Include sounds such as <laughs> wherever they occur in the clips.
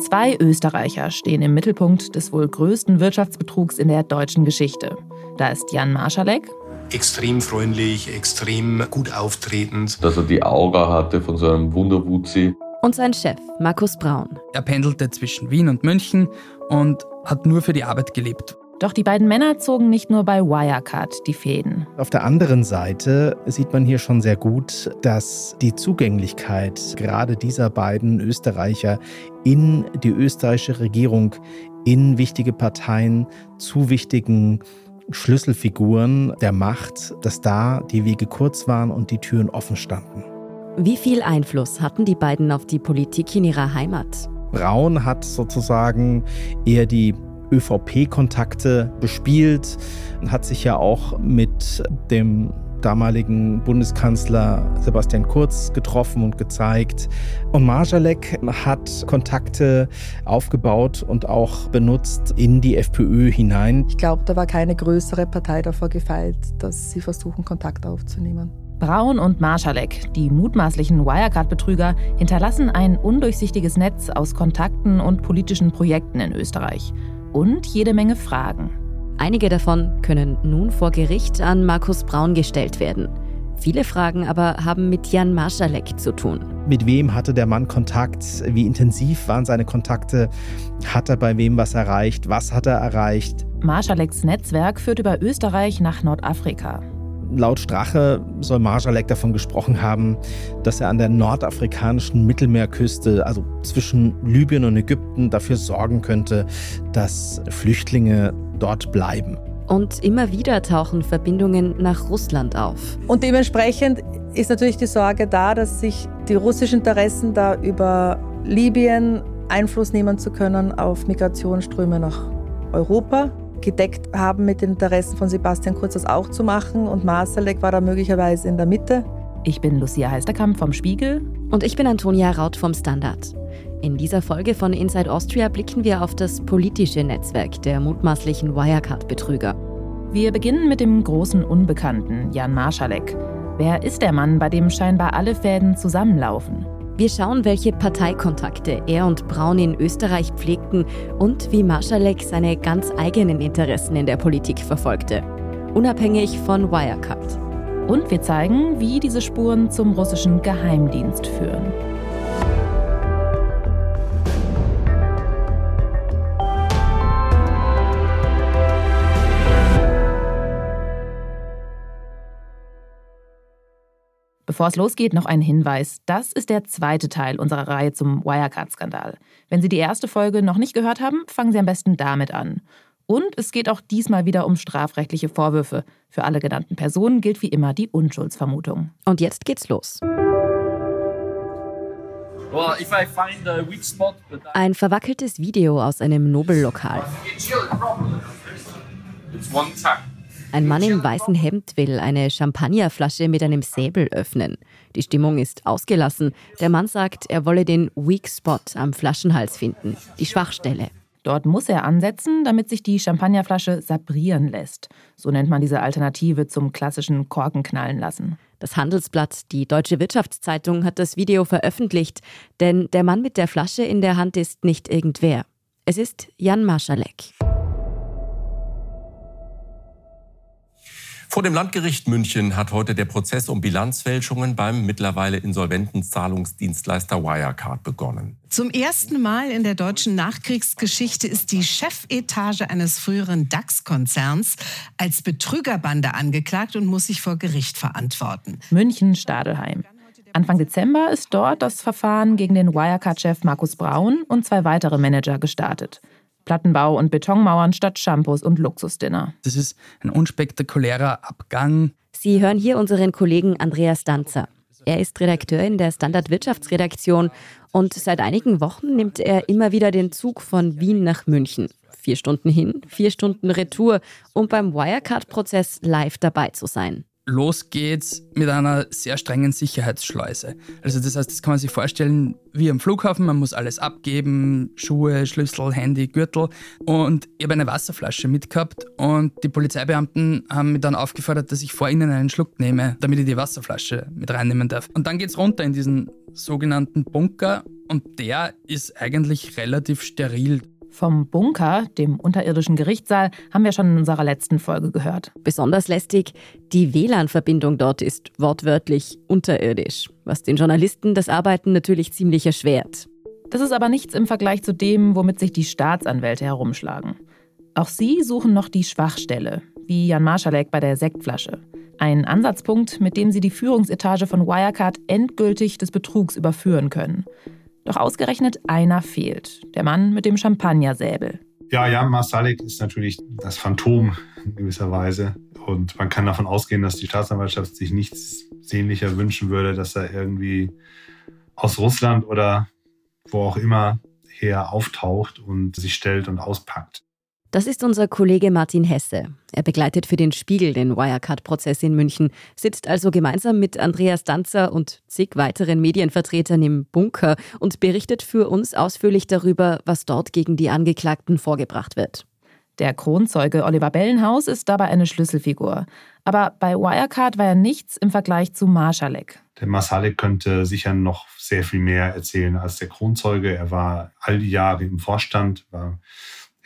Zwei Österreicher stehen im Mittelpunkt des wohl größten Wirtschaftsbetrugs in der deutschen Geschichte. Da ist Jan Marschalek. Extrem freundlich, extrem gut auftretend. Dass er die Aura hatte von so einem Wunderwuzi. Und sein Chef, Markus Braun. Er pendelte zwischen Wien und München und hat nur für die Arbeit gelebt. Doch die beiden Männer zogen nicht nur bei Wirecard die Fäden. Auf der anderen Seite sieht man hier schon sehr gut, dass die Zugänglichkeit gerade dieser beiden Österreicher in die österreichische Regierung, in wichtige Parteien, zu wichtigen Schlüsselfiguren der Macht, dass da die Wege kurz waren und die Türen offen standen. Wie viel Einfluss hatten die beiden auf die Politik in ihrer Heimat? Braun hat sozusagen eher die ÖVP-Kontakte bespielt, hat sich ja auch mit dem damaligen Bundeskanzler Sebastian Kurz getroffen und gezeigt. Und Marjalek hat Kontakte aufgebaut und auch benutzt in die FPÖ hinein. Ich glaube, da war keine größere Partei davor gefeilt, dass sie versuchen, Kontakt aufzunehmen. Braun und Marschalek, die mutmaßlichen Wirecard-Betrüger, hinterlassen ein undurchsichtiges Netz aus Kontakten und politischen Projekten in Österreich. Und jede Menge Fragen. Einige davon können nun vor Gericht an Markus Braun gestellt werden. Viele Fragen aber haben mit Jan Marschalek zu tun. Mit wem hatte der Mann Kontakt? Wie intensiv waren seine Kontakte? Hat er bei wem was erreicht? Was hat er erreicht? Marschaleks Netzwerk führt über Österreich nach Nordafrika. Laut Strache soll Marjalek davon gesprochen haben, dass er an der nordafrikanischen Mittelmeerküste, also zwischen Libyen und Ägypten, dafür sorgen könnte, dass Flüchtlinge dort bleiben. Und immer wieder tauchen Verbindungen nach Russland auf. Und dementsprechend ist natürlich die Sorge da, dass sich die russischen Interessen da über Libyen Einfluss nehmen zu können auf Migrationsströme nach Europa gedeckt haben mit den Interessen von Sebastian Kurz das auch zu machen und Marsalek war da möglicherweise in der Mitte. Ich bin Lucia Heisterkamp vom Spiegel. Und ich bin Antonia Raut vom Standard. In dieser Folge von Inside Austria blicken wir auf das politische Netzwerk der mutmaßlichen Wirecard-Betrüger. Wir beginnen mit dem großen Unbekannten, Jan Marschalek. Wer ist der Mann, bei dem scheinbar alle Fäden zusammenlaufen? Wir schauen, welche Parteikontakte er und Braun in Österreich pflegten und wie Marschalek seine ganz eigenen Interessen in der Politik verfolgte. Unabhängig von Wirecard. Und wir zeigen, wie diese Spuren zum russischen Geheimdienst führen. Bevor es losgeht, noch ein Hinweis. Das ist der zweite Teil unserer Reihe zum Wirecard-Skandal. Wenn Sie die erste Folge noch nicht gehört haben, fangen Sie am besten damit an. Und es geht auch diesmal wieder um strafrechtliche Vorwürfe. Für alle genannten Personen gilt wie immer die Unschuldsvermutung. Und jetzt geht's los. Ein verwackeltes Video aus einem Nobellokal. Ein Mann im weißen Hemd will eine Champagnerflasche mit einem Säbel öffnen. Die Stimmung ist ausgelassen. Der Mann sagt, er wolle den Weak Spot am Flaschenhals finden, die Schwachstelle. Dort muss er ansetzen, damit sich die Champagnerflasche sabrieren lässt. So nennt man diese Alternative zum klassischen Korkenknallen lassen. Das Handelsblatt, die Deutsche Wirtschaftszeitung, hat das Video veröffentlicht, denn der Mann mit der Flasche in der Hand ist nicht irgendwer. Es ist Jan Marschalek. Vor dem Landgericht München hat heute der Prozess um Bilanzfälschungen beim mittlerweile insolventen Zahlungsdienstleister Wirecard begonnen. Zum ersten Mal in der deutschen Nachkriegsgeschichte ist die Chefetage eines früheren DAX-Konzerns als Betrügerbande angeklagt und muss sich vor Gericht verantworten. München-Stadelheim. Anfang Dezember ist dort das Verfahren gegen den Wirecard-Chef Markus Braun und zwei weitere Manager gestartet. Plattenbau und Betonmauern statt Shampoos und Luxusdinner. Das ist ein unspektakulärer Abgang. Sie hören hier unseren Kollegen Andreas Danzer. Er ist Redakteur in der Standard Wirtschaftsredaktion und seit einigen Wochen nimmt er immer wieder den Zug von Wien nach München. Vier Stunden hin, vier Stunden Retour, um beim Wirecard-Prozess live dabei zu sein. Los geht's mit einer sehr strengen Sicherheitsschleuse. Also das heißt, das kann man sich vorstellen wie am Flughafen, man muss alles abgeben, Schuhe, Schlüssel, Handy, Gürtel und ich habe eine Wasserflasche mitgehabt und die Polizeibeamten haben mich dann aufgefordert, dass ich vor ihnen einen Schluck nehme, damit ich die Wasserflasche mit reinnehmen darf. Und dann geht's runter in diesen sogenannten Bunker und der ist eigentlich relativ steril. Vom Bunker, dem unterirdischen Gerichtssaal, haben wir schon in unserer letzten Folge gehört. Besonders lästig, die WLAN-Verbindung dort ist wortwörtlich unterirdisch, was den Journalisten das Arbeiten natürlich ziemlich erschwert. Das ist aber nichts im Vergleich zu dem, womit sich die Staatsanwälte herumschlagen. Auch sie suchen noch die Schwachstelle, wie Jan Marschalek bei der Sektflasche. Ein Ansatzpunkt, mit dem sie die Führungsetage von Wirecard endgültig des Betrugs überführen können. Doch ausgerechnet einer fehlt, der Mann mit dem Champagnersäbel. Ja, Jan Masalek ist natürlich das Phantom in gewisser Weise. Und man kann davon ausgehen, dass die Staatsanwaltschaft sich nichts sehnlicher wünschen würde, dass er irgendwie aus Russland oder wo auch immer her auftaucht und sich stellt und auspackt. Das ist unser Kollege Martin Hesse. Er begleitet für den Spiegel den Wirecard-Prozess in München, sitzt also gemeinsam mit Andreas Danzer und zig weiteren Medienvertretern im Bunker und berichtet für uns ausführlich darüber, was dort gegen die Angeklagten vorgebracht wird. Der Kronzeuge Oliver Bellenhaus ist dabei eine Schlüsselfigur. Aber bei Wirecard war er nichts im Vergleich zu Marschalek. Der Marschalek könnte sicher noch sehr viel mehr erzählen als der Kronzeuge. Er war all die Jahre im Vorstand, war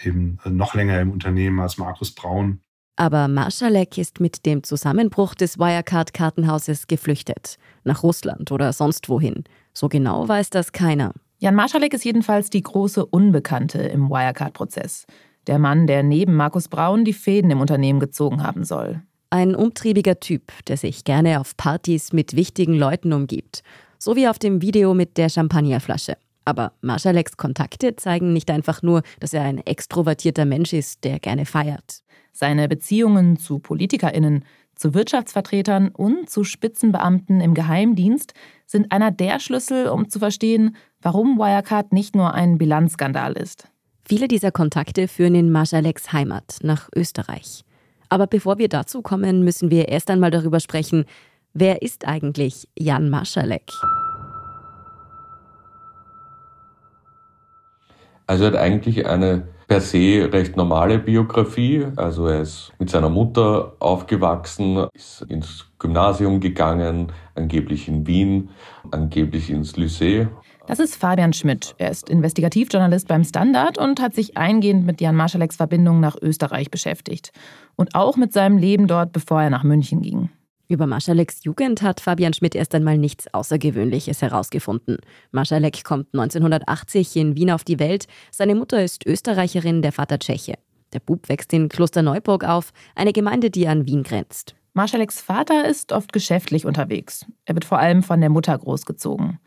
eben noch länger im Unternehmen als Markus Braun. Aber Marschalek ist mit dem Zusammenbruch des Wirecard-Kartenhauses geflüchtet. Nach Russland oder sonst wohin. So genau weiß das keiner. Jan Marschalek ist jedenfalls die große Unbekannte im Wirecard-Prozess. Der Mann, der neben Markus Braun die Fäden im Unternehmen gezogen haben soll. Ein umtriebiger Typ, der sich gerne auf Partys mit wichtigen Leuten umgibt. So wie auf dem Video mit der Champagnerflasche. Aber Marschaleks Kontakte zeigen nicht einfach nur, dass er ein extrovertierter Mensch ist, der gerne feiert. Seine Beziehungen zu PolitikerInnen, zu Wirtschaftsvertretern und zu Spitzenbeamten im Geheimdienst sind einer der Schlüssel, um zu verstehen, warum Wirecard nicht nur ein Bilanzskandal ist. Viele dieser Kontakte führen in Marschaleks Heimat nach Österreich. Aber bevor wir dazu kommen, müssen wir erst einmal darüber sprechen, wer ist eigentlich Jan Marschalek? Also er hat eigentlich eine per se recht normale Biografie. Also er ist mit seiner Mutter aufgewachsen, ist ins Gymnasium gegangen, angeblich in Wien, angeblich ins Lycée. Das ist Fabian Schmidt. Er ist Investigativjournalist beim Standard und hat sich eingehend mit Jan Marschaleks Verbindung nach Österreich beschäftigt. Und auch mit seinem Leben dort, bevor er nach München ging. Über Maschaleks Jugend hat Fabian Schmidt erst einmal nichts Außergewöhnliches herausgefunden. Maschalek kommt 1980 in Wien auf die Welt. Seine Mutter ist Österreicherin, der Vater Tscheche. Der Bub wächst in Klosterneuburg auf, eine Gemeinde, die an Wien grenzt. Marschaleks Vater ist oft geschäftlich unterwegs. Er wird vor allem von der Mutter großgezogen.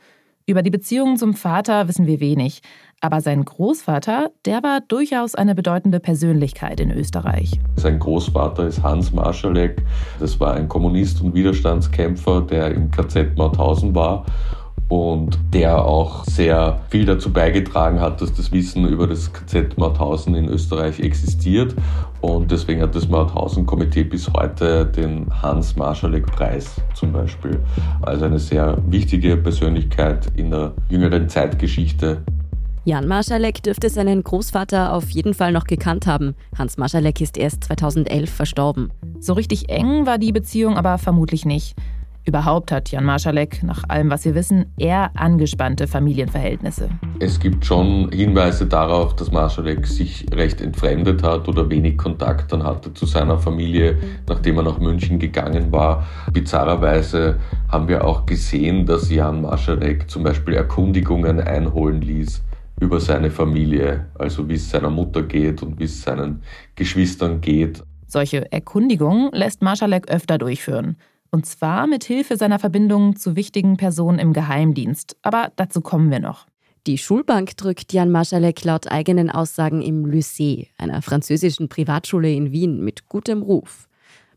Über die Beziehung zum Vater wissen wir wenig. Aber sein Großvater, der war durchaus eine bedeutende Persönlichkeit in Österreich. Sein Großvater ist Hans Marschalek. Das war ein Kommunist und Widerstandskämpfer, der im KZ Mauthausen war und der auch sehr viel dazu beigetragen hat, dass das Wissen über das KZ Mauthausen in Österreich existiert. Und deswegen hat das Mauthausen-Komitee bis heute den Hans-Marschalek-Preis zum Beispiel. Also eine sehr wichtige Persönlichkeit in der jüngeren Zeitgeschichte. Jan Marschalek dürfte seinen Großvater auf jeden Fall noch gekannt haben. Hans Marschalek ist erst 2011 verstorben. So richtig eng war die Beziehung aber vermutlich nicht. Überhaupt hat Jan Marschalek, nach allem, was wir wissen, eher angespannte Familienverhältnisse. Es gibt schon Hinweise darauf, dass Marschalek sich recht entfremdet hat oder wenig Kontakt dann hatte zu seiner Familie, nachdem er nach München gegangen war. Bizarrerweise haben wir auch gesehen, dass Jan Marschalek zum Beispiel Erkundigungen einholen ließ über seine Familie, also wie es seiner Mutter geht und wie es seinen Geschwistern geht. Solche Erkundigungen lässt Marschalek öfter durchführen. Und zwar mit Hilfe seiner Verbindungen zu wichtigen Personen im Geheimdienst. Aber dazu kommen wir noch. Die Schulbank drückt Jan Marschalek laut eigenen Aussagen im Lycée, einer französischen Privatschule in Wien mit gutem Ruf.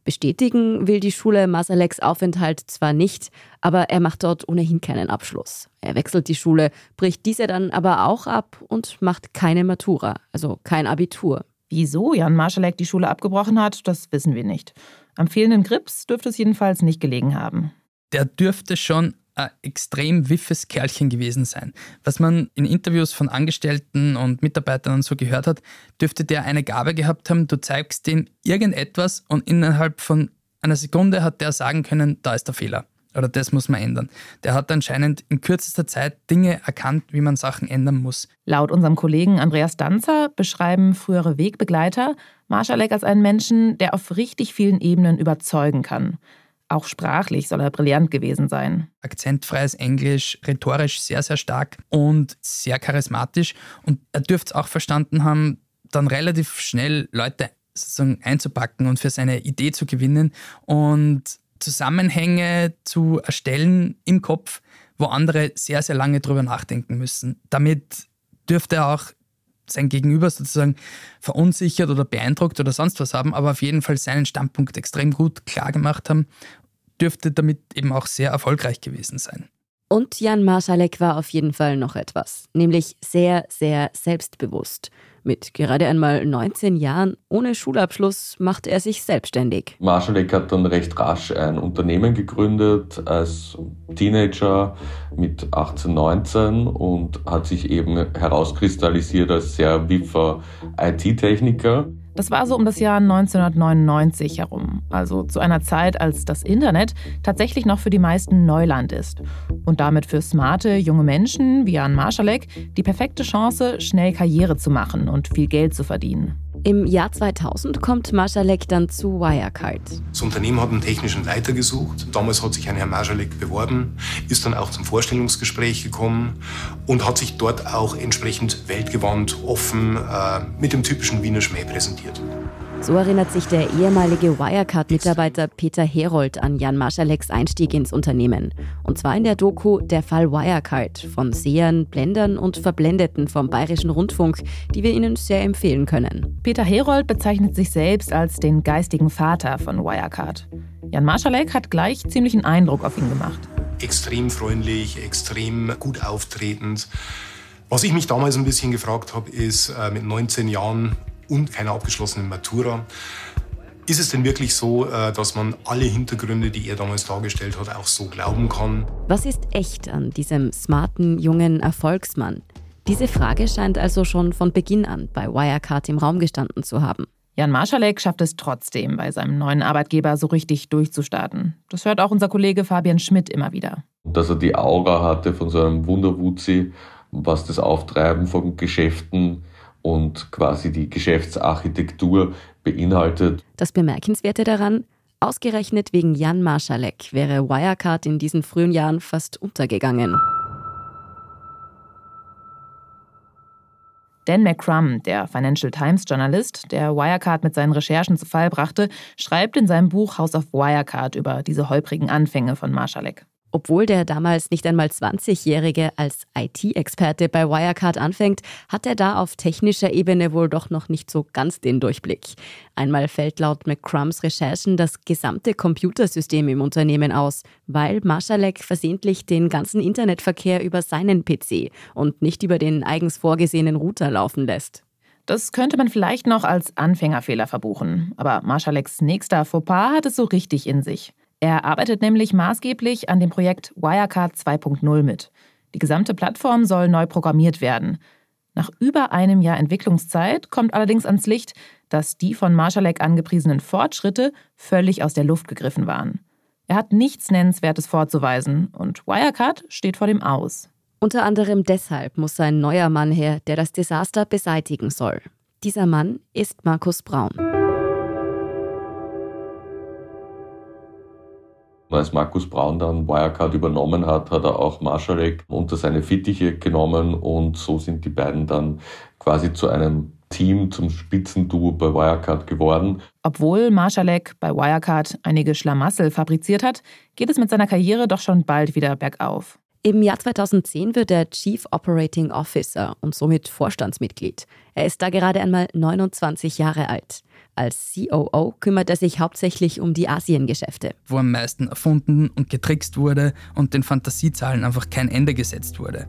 Bestätigen will die Schule Masaleks Aufenthalt zwar nicht, aber er macht dort ohnehin keinen Abschluss. Er wechselt die Schule, bricht diese dann aber auch ab und macht keine Matura, also kein Abitur. Wieso Jan Marschalek die Schule abgebrochen hat, das wissen wir nicht. Am fehlenden Grips dürfte es jedenfalls nicht gelegen haben. Der dürfte schon ein extrem wiffes Kerlchen gewesen sein. Was man in Interviews von Angestellten und Mitarbeitern und so gehört hat, dürfte der eine Gabe gehabt haben, du zeigst ihm irgendetwas und innerhalb von einer Sekunde hat der sagen können, da ist der Fehler oder das muss man ändern. Der hat anscheinend in kürzester Zeit Dinge erkannt, wie man Sachen ändern muss. Laut unserem Kollegen Andreas Danzer beschreiben frühere Wegbegleiter Marschalek als einen Menschen, der auf richtig vielen Ebenen überzeugen kann. Auch sprachlich soll er brillant gewesen sein. Akzentfreies Englisch, rhetorisch sehr, sehr stark und sehr charismatisch. Und er dürfte es auch verstanden haben, dann relativ schnell Leute sozusagen einzupacken und für seine Idee zu gewinnen und Zusammenhänge zu erstellen im Kopf, wo andere sehr, sehr lange drüber nachdenken müssen. Damit dürfte er auch sein Gegenüber sozusagen verunsichert oder beeindruckt oder sonst was haben, aber auf jeden Fall seinen Standpunkt extrem gut klar gemacht haben, dürfte damit eben auch sehr erfolgreich gewesen sein. Und Jan Marschalek war auf jeden Fall noch etwas, nämlich sehr, sehr selbstbewusst. Mit gerade einmal 19 Jahren ohne Schulabschluss machte er sich selbstständig. Marschalek hat dann recht rasch ein Unternehmen gegründet als Teenager mit 18, 19 und hat sich eben herauskristallisiert als sehr wiffer IT-Techniker. Das war so um das Jahr 1999 herum, also zu einer Zeit, als das Internet tatsächlich noch für die meisten Neuland ist und damit für smarte junge Menschen wie Jan Marschalek die perfekte Chance, schnell Karriere zu machen und viel Geld zu verdienen. Im Jahr 2000 kommt Marschalek dann zu Wirecard. Das Unternehmen hat einen technischen Leiter gesucht. Damals hat sich ein Herr Marschalek beworben, ist dann auch zum Vorstellungsgespräch gekommen und hat sich dort auch entsprechend weltgewandt, offen, äh, mit dem typischen Wiener Schmäh präsentiert. So erinnert sich der ehemalige Wirecard-Mitarbeiter Peter Herold an Jan Marschaleks Einstieg ins Unternehmen. Und zwar in der Doku Der Fall Wirecard von Sehern, Blendern und Verblendeten vom Bayerischen Rundfunk, die wir Ihnen sehr empfehlen können. Peter Herold bezeichnet sich selbst als den geistigen Vater von Wirecard. Jan Marschalek hat gleich ziemlichen Eindruck auf ihn gemacht. Extrem freundlich, extrem gut auftretend. Was ich mich damals ein bisschen gefragt habe, ist äh, mit 19 Jahren und keiner abgeschlossenen Matura. Ist es denn wirklich so, äh, dass man alle Hintergründe, die er damals dargestellt hat, auch so glauben kann? Was ist echt an diesem smarten, jungen Erfolgsmann? Diese Frage scheint also schon von Beginn an bei Wirecard im Raum gestanden zu haben. Jan Marschalek schafft es trotzdem, bei seinem neuen Arbeitgeber so richtig durchzustarten. Das hört auch unser Kollege Fabian Schmidt immer wieder. Dass er die Aura hatte von so einem Wunderwuzi, was das Auftreiben von Geschäften und quasi die Geschäftsarchitektur beinhaltet. Das Bemerkenswerte daran, ausgerechnet wegen Jan Marschalek wäre Wirecard in diesen frühen Jahren fast untergegangen. Dan McCrum, der Financial Times Journalist, der Wirecard mit seinen Recherchen zu Fall brachte, schreibt in seinem Buch House of Wirecard über diese holprigen Anfänge von Marschalek. Obwohl der damals nicht einmal 20-Jährige als IT-Experte bei Wirecard anfängt, hat er da auf technischer Ebene wohl doch noch nicht so ganz den Durchblick. Einmal fällt laut McCrums Recherchen das gesamte Computersystem im Unternehmen aus, weil Marschalek versehentlich den ganzen Internetverkehr über seinen PC und nicht über den eigens vorgesehenen Router laufen lässt. Das könnte man vielleicht noch als Anfängerfehler verbuchen, aber Marschaleks nächster Fauxpas hat es so richtig in sich. Er arbeitet nämlich maßgeblich an dem Projekt Wirecard 2.0 mit. Die gesamte Plattform soll neu programmiert werden. Nach über einem Jahr Entwicklungszeit kommt allerdings ans Licht, dass die von Marschalek angepriesenen Fortschritte völlig aus der Luft gegriffen waren. Er hat nichts Nennenswertes vorzuweisen und Wirecard steht vor dem Aus. Unter anderem deshalb muss ein neuer Mann her, der das Desaster beseitigen soll. Dieser Mann ist Markus Braun. Als Markus Braun dann Wirecard übernommen hat, hat er auch Marschalek unter seine Fittiche genommen und so sind die beiden dann quasi zu einem Team, zum Spitzenduo bei Wirecard geworden. Obwohl Marschalek bei Wirecard einige Schlamassel fabriziert hat, geht es mit seiner Karriere doch schon bald wieder bergauf. Im Jahr 2010 wird er Chief Operating Officer und somit Vorstandsmitglied. Er ist da gerade einmal 29 Jahre alt. Als COO kümmert er sich hauptsächlich um die Asiengeschäfte. Wo am meisten erfunden und getrickst wurde und den Fantasiezahlen einfach kein Ende gesetzt wurde.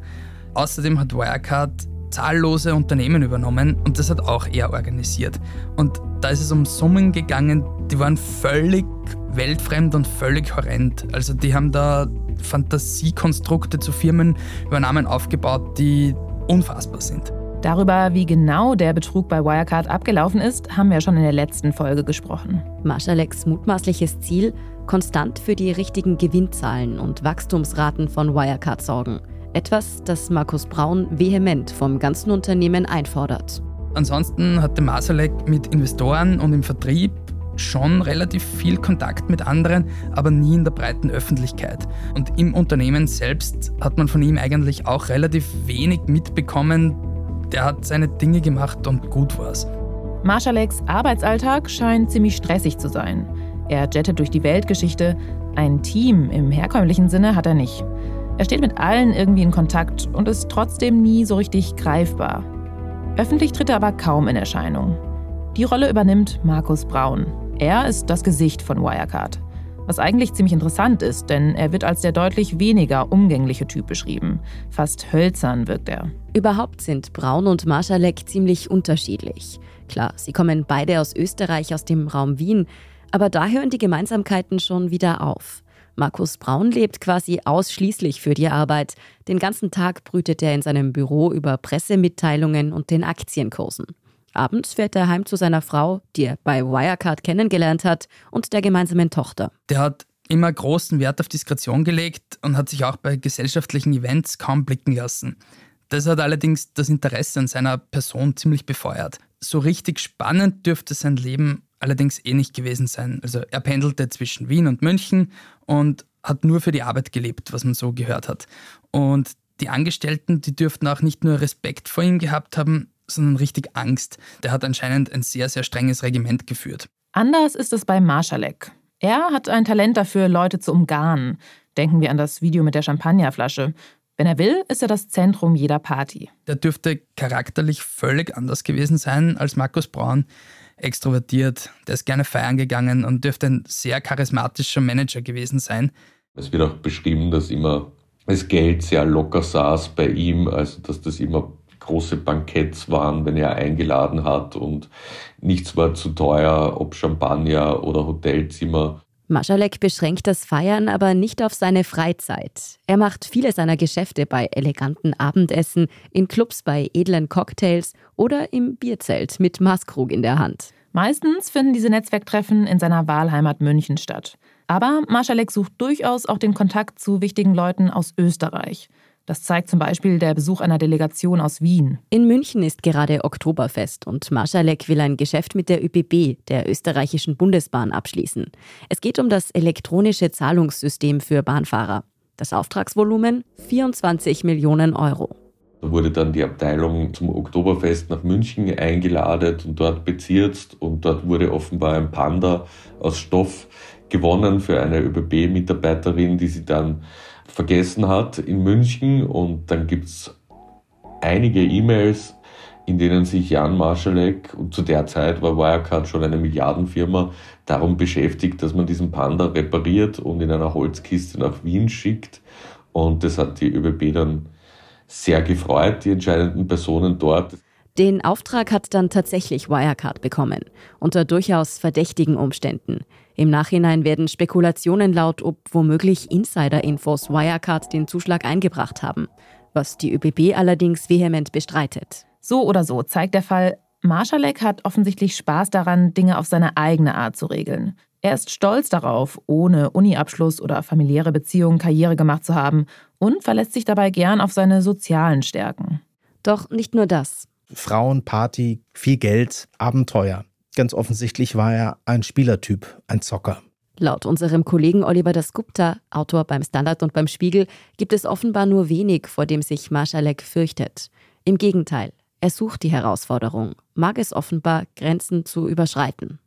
Außerdem hat Wirecard zahllose Unternehmen übernommen und das hat auch er organisiert. Und da ist es um Summen gegangen, die waren völlig weltfremd und völlig horrend. Also die haben da Fantasiekonstrukte zu Firmenübernahmen aufgebaut, die unfassbar sind. Darüber, wie genau der Betrug bei Wirecard abgelaufen ist, haben wir schon in der letzten Folge gesprochen. Marschaleks mutmaßliches Ziel, konstant für die richtigen Gewinnzahlen und Wachstumsraten von Wirecard sorgen. Etwas, das Markus Braun vehement vom ganzen Unternehmen einfordert. Ansonsten hatte Masalek mit Investoren und im Vertrieb schon relativ viel Kontakt mit anderen, aber nie in der breiten Öffentlichkeit. Und im Unternehmen selbst hat man von ihm eigentlich auch relativ wenig mitbekommen. Der hat seine Dinge gemacht und gut war's. Marschaleks Arbeitsalltag scheint ziemlich stressig zu sein. Er jettet durch die Weltgeschichte. Ein Team im herkömmlichen Sinne hat er nicht. Er steht mit allen irgendwie in Kontakt und ist trotzdem nie so richtig greifbar. Öffentlich tritt er aber kaum in Erscheinung. Die Rolle übernimmt Markus Braun. Er ist das Gesicht von Wirecard. Was eigentlich ziemlich interessant ist, denn er wird als der deutlich weniger umgängliche Typ beschrieben. Fast hölzern wirkt er. Überhaupt sind Braun und Marschalek ziemlich unterschiedlich. Klar, sie kommen beide aus Österreich, aus dem Raum Wien, aber da hören die Gemeinsamkeiten schon wieder auf. Markus Braun lebt quasi ausschließlich für die Arbeit. Den ganzen Tag brütet er in seinem Büro über Pressemitteilungen und den Aktienkursen. Abends fährt er heim zu seiner Frau, die er bei Wirecard kennengelernt hat, und der gemeinsamen Tochter. Der hat immer großen Wert auf Diskretion gelegt und hat sich auch bei gesellschaftlichen Events kaum blicken lassen. Das hat allerdings das Interesse an seiner Person ziemlich befeuert. So richtig spannend dürfte sein Leben allerdings eh nicht gewesen sein. Also er pendelte zwischen Wien und München und hat nur für die Arbeit gelebt, was man so gehört hat. Und die Angestellten, die dürften auch nicht nur Respekt vor ihm gehabt haben, sondern richtig Angst. Der hat anscheinend ein sehr, sehr strenges Regiment geführt. Anders ist es bei Marschalek. Er hat ein Talent dafür, Leute zu umgarnen. Denken wir an das Video mit der Champagnerflasche. Wenn er will, ist er das Zentrum jeder Party. Der dürfte charakterlich völlig anders gewesen sein als Markus Braun. Extrovertiert, der ist gerne feiern gegangen und dürfte ein sehr charismatischer Manager gewesen sein. Es wird auch beschrieben, dass immer das Geld sehr locker saß bei ihm, also dass das immer große Banketts waren, wenn er eingeladen hat und nichts war zu teuer, ob Champagner oder Hotelzimmer. Maschalek beschränkt das Feiern aber nicht auf seine Freizeit. Er macht viele seiner Geschäfte bei eleganten Abendessen, in Clubs bei edlen Cocktails oder im Bierzelt mit Maßkrug in der Hand. Meistens finden diese Netzwerktreffen in seiner Wahlheimat München statt. Aber Maschalek sucht durchaus auch den Kontakt zu wichtigen Leuten aus Österreich. Das zeigt zum Beispiel der Besuch einer Delegation aus Wien. In München ist gerade Oktoberfest und Marschalek will ein Geschäft mit der ÖBB, der österreichischen Bundesbahn, abschließen. Es geht um das elektronische Zahlungssystem für Bahnfahrer. Das Auftragsvolumen 24 Millionen Euro. Da wurde dann die Abteilung zum Oktoberfest nach München eingeladen und dort bezirzt und dort wurde offenbar ein Panda aus Stoff gewonnen für eine ÖBB-Mitarbeiterin, die sie dann vergessen hat in München. Und dann gibt es einige E-Mails, in denen sich Jan Marschalek, und zu der Zeit war Wirecard schon eine Milliardenfirma, darum beschäftigt, dass man diesen Panda repariert und in einer Holzkiste nach Wien schickt. Und das hat die ÖBB dann sehr gefreut, die entscheidenden Personen dort. Den Auftrag hat dann tatsächlich Wirecard bekommen, unter durchaus verdächtigen Umständen. Im Nachhinein werden Spekulationen laut, ob womöglich Insider-Infos Wirecard den Zuschlag eingebracht haben, was die ÖBB allerdings vehement bestreitet. So oder so zeigt der Fall, Marschalek hat offensichtlich Spaß daran, Dinge auf seine eigene Art zu regeln. Er ist stolz darauf, ohne Uniabschluss oder familiäre Beziehungen Karriere gemacht zu haben und verlässt sich dabei gern auf seine sozialen Stärken. Doch nicht nur das. Frauen, Party, viel Geld, Abenteuer. Ganz offensichtlich war er ein Spielertyp, ein Zocker. Laut unserem Kollegen Oliver Dasgupta, Autor beim Standard und beim Spiegel, gibt es offenbar nur wenig, vor dem sich Marschalek fürchtet. Im Gegenteil, er sucht die Herausforderung, mag es offenbar, Grenzen zu überschreiten.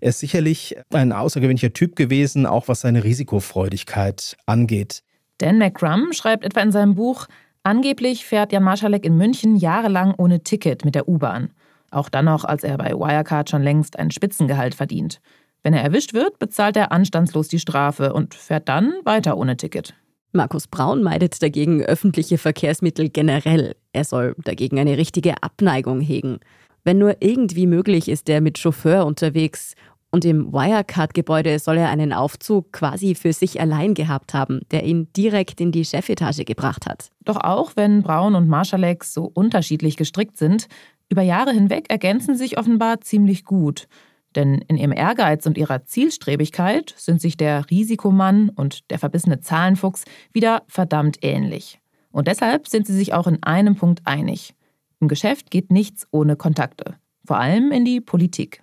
Er ist sicherlich ein außergewöhnlicher Typ gewesen, auch was seine Risikofreudigkeit angeht. Dan McCrum schreibt etwa in seinem Buch, Angeblich fährt Jan Marschalek in München jahrelang ohne Ticket mit der U-Bahn. Auch dann noch, als er bei Wirecard schon längst ein Spitzengehalt verdient. Wenn er erwischt wird, bezahlt er anstandslos die Strafe und fährt dann weiter ohne Ticket. Markus Braun meidet dagegen öffentliche Verkehrsmittel generell. Er soll dagegen eine richtige Abneigung hegen. Wenn nur irgendwie möglich, ist er mit Chauffeur unterwegs. Und im Wirecard-Gebäude soll er einen Aufzug quasi für sich allein gehabt haben, der ihn direkt in die Chefetage gebracht hat. Doch auch wenn Braun und Marschalek so unterschiedlich gestrickt sind, über Jahre hinweg ergänzen sich offenbar ziemlich gut. Denn in ihrem Ehrgeiz und ihrer Zielstrebigkeit sind sich der Risikomann und der verbissene Zahlenfuchs wieder verdammt ähnlich. Und deshalb sind sie sich auch in einem Punkt einig. Im Geschäft geht nichts ohne Kontakte, vor allem in die Politik.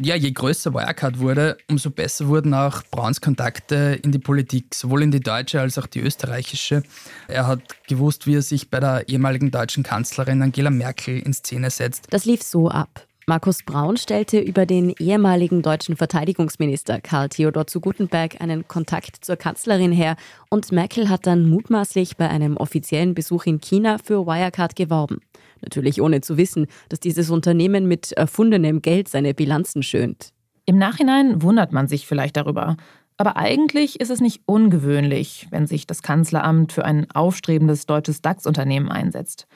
Ja, je größer Wirecard wurde, umso besser wurden auch Brauns Kontakte in die Politik, sowohl in die deutsche als auch die österreichische. Er hat gewusst, wie er sich bei der ehemaligen deutschen Kanzlerin Angela Merkel in Szene setzt. Das lief so ab. Markus Braun stellte über den ehemaligen deutschen Verteidigungsminister Karl Theodor zu Gutenberg einen Kontakt zur Kanzlerin her und Merkel hat dann mutmaßlich bei einem offiziellen Besuch in China für Wirecard geworben. Natürlich ohne zu wissen, dass dieses Unternehmen mit erfundenem Geld seine Bilanzen schönt. Im Nachhinein wundert man sich vielleicht darüber. Aber eigentlich ist es nicht ungewöhnlich, wenn sich das Kanzleramt für ein aufstrebendes deutsches DAX-Unternehmen einsetzt.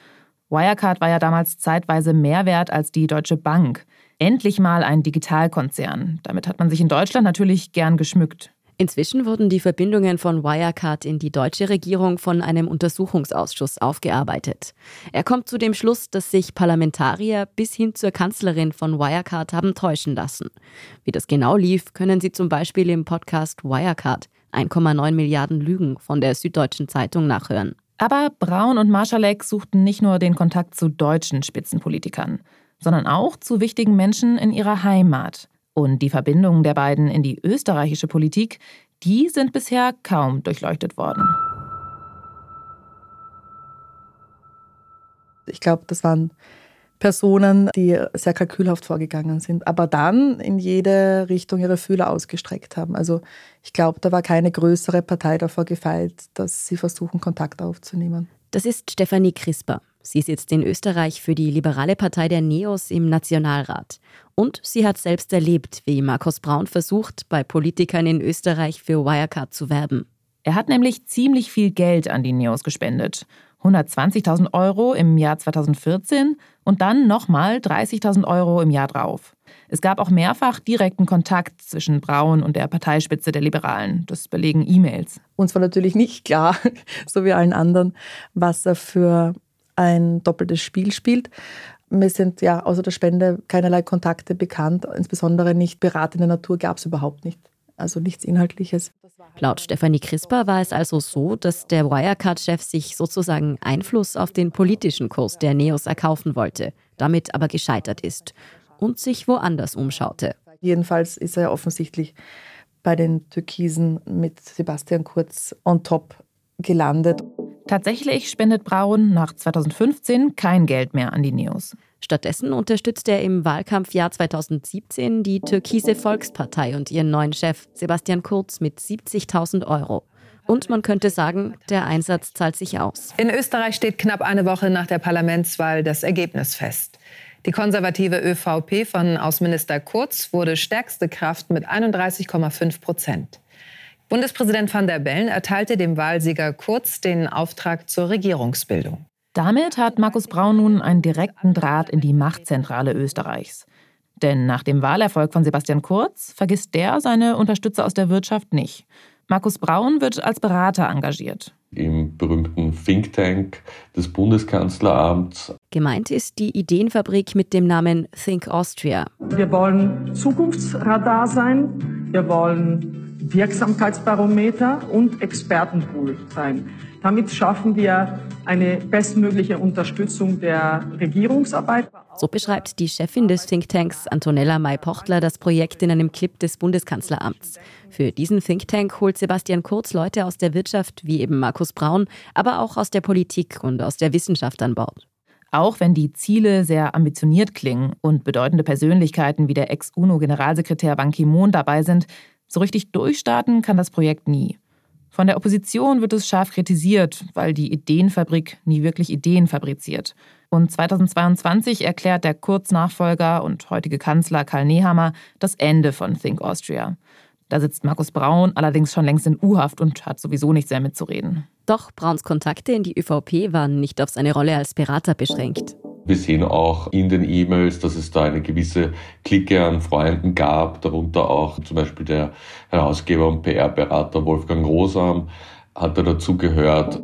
Wirecard war ja damals zeitweise mehr wert als die Deutsche Bank. Endlich mal ein Digitalkonzern. Damit hat man sich in Deutschland natürlich gern geschmückt. Inzwischen wurden die Verbindungen von Wirecard in die deutsche Regierung von einem Untersuchungsausschuss aufgearbeitet. Er kommt zu dem Schluss, dass sich Parlamentarier bis hin zur Kanzlerin von Wirecard haben täuschen lassen. Wie das genau lief, können Sie zum Beispiel im Podcast Wirecard 1,9 Milliarden Lügen von der Süddeutschen Zeitung nachhören. Aber Braun und Marschalek suchten nicht nur den Kontakt zu deutschen Spitzenpolitikern, sondern auch zu wichtigen Menschen in ihrer Heimat. Und die Verbindungen der beiden in die österreichische Politik, die sind bisher kaum durchleuchtet worden. Ich glaube, das waren Personen, die sehr kalkülhaft vorgegangen sind, aber dann in jede Richtung ihre Fühler ausgestreckt haben. Also ich glaube, da war keine größere Partei davor gefeilt, dass sie versuchen, Kontakt aufzunehmen. Das ist Stefanie Crisper. Sie sitzt in Österreich für die liberale Partei der Neos im Nationalrat. Und sie hat selbst erlebt, wie Markus Braun versucht, bei Politikern in Österreich für Wirecard zu werben. Er hat nämlich ziemlich viel Geld an die Neos gespendet. 120.000 Euro im Jahr 2014 und dann nochmal 30.000 Euro im Jahr drauf. Es gab auch mehrfach direkten Kontakt zwischen Braun und der Parteispitze der Liberalen. Das belegen E-Mails. Uns war natürlich nicht klar, <laughs> so wie allen anderen, was er für ein doppeltes Spiel spielt. Mir sind ja außer der Spende keinerlei Kontakte bekannt, insbesondere nicht beratende Natur gab es überhaupt nicht. Also nichts Inhaltliches. Laut Stefanie Crisper war es also so, dass der Wirecard-Chef sich sozusagen Einfluss auf den politischen Kurs der Neos erkaufen wollte, damit aber gescheitert ist und sich woanders umschaute. Jedenfalls ist er offensichtlich bei den Türkisen mit Sebastian Kurz on top gelandet. Tatsächlich spendet Braun nach 2015 kein Geld mehr an die Neos. Stattdessen unterstützt er im Wahlkampfjahr 2017 die Türkise Volkspartei und ihren neuen Chef Sebastian Kurz mit 70.000 Euro. Und man könnte sagen, der Einsatz zahlt sich aus. In Österreich steht knapp eine Woche nach der Parlamentswahl das Ergebnis fest. Die konservative ÖVP von Außenminister Kurz wurde stärkste Kraft mit 31,5 Prozent. Bundespräsident van der Bellen erteilte dem Wahlsieger Kurz den Auftrag zur Regierungsbildung. Damit hat Markus Braun nun einen direkten Draht in die Machtzentrale Österreichs. Denn nach dem Wahlerfolg von Sebastian Kurz vergisst der seine Unterstützer aus der Wirtschaft nicht. Markus Braun wird als Berater engagiert. Im berühmten Think Tank des Bundeskanzleramts. Gemeint ist die Ideenfabrik mit dem Namen Think Austria. Wir wollen Zukunftsradar sein. Wir wollen Wirksamkeitsbarometer und Expertenpool sein. Damit schaffen wir eine bestmögliche Unterstützung der Regierungsarbeit. So beschreibt die Chefin des Thinktanks Antonella May-Pochtler das Projekt in einem Clip des Bundeskanzleramts. Für diesen Think Tank holt Sebastian Kurz Leute aus der Wirtschaft, wie eben Markus Braun, aber auch aus der Politik und aus der Wissenschaft an Bord. Auch wenn die Ziele sehr ambitioniert klingen und bedeutende Persönlichkeiten wie der Ex-UNO-Generalsekretär Ban Ki-moon dabei sind, so richtig durchstarten kann das Projekt nie. Von der Opposition wird es scharf kritisiert, weil die Ideenfabrik nie wirklich Ideen fabriziert. Und 2022 erklärt der Kurznachfolger und heutige Kanzler Karl Nehammer das Ende von Think Austria. Da sitzt Markus Braun allerdings schon längst in U-Haft und hat sowieso nichts mehr mitzureden. Doch Brauns Kontakte in die ÖVP waren nicht auf seine Rolle als Berater beschränkt. Wir sehen auch in den E-Mails, dass es da eine gewisse Clique an Freunden gab, darunter auch zum Beispiel der Herausgeber und PR-Berater Wolfgang Rosam hat er dazu gehört.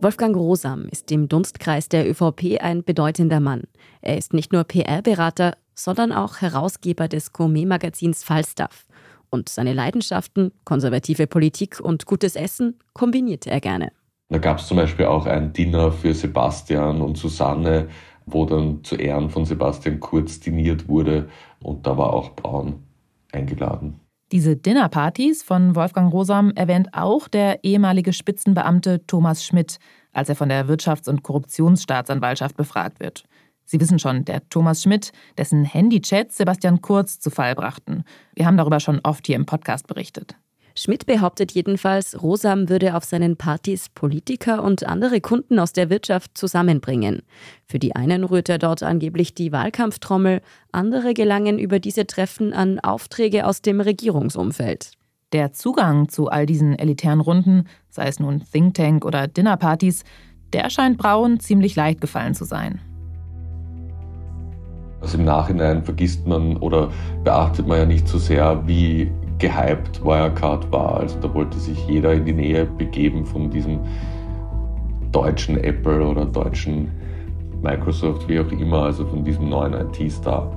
Wolfgang Rosam ist im Dunstkreis der ÖVP ein bedeutender Mann. Er ist nicht nur PR-Berater, sondern auch Herausgeber des Gourmet-Magazins Falstaff. Und seine Leidenschaften, konservative Politik und gutes Essen, kombinierte er gerne. Da gab es zum Beispiel auch ein Dinner für Sebastian und Susanne, wo dann zu Ehren von Sebastian Kurz diniert wurde und da war auch Braun eingeladen. Diese Dinnerpartys von Wolfgang Rosam erwähnt auch der ehemalige Spitzenbeamte Thomas Schmidt, als er von der Wirtschafts- und Korruptionsstaatsanwaltschaft befragt wird. Sie wissen schon, der Thomas Schmidt, dessen Handychats Sebastian Kurz zu Fall brachten. Wir haben darüber schon oft hier im Podcast berichtet. Schmidt behauptet jedenfalls, Rosam würde auf seinen Partys Politiker und andere Kunden aus der Wirtschaft zusammenbringen. Für die einen rührt er dort angeblich die Wahlkampftrommel, andere gelangen über diese Treffen an Aufträge aus dem Regierungsumfeld. Der Zugang zu all diesen elitären Runden, sei es nun Think Tank oder Dinnerpartys, der scheint Braun ziemlich leicht gefallen zu sein. Also im Nachhinein vergisst man oder beachtet man ja nicht so sehr, wie gehypt Wirecard war. Also da wollte sich jeder in die Nähe begeben von diesem deutschen Apple oder deutschen Microsoft, wie auch immer, also von diesem neuen IT-Star.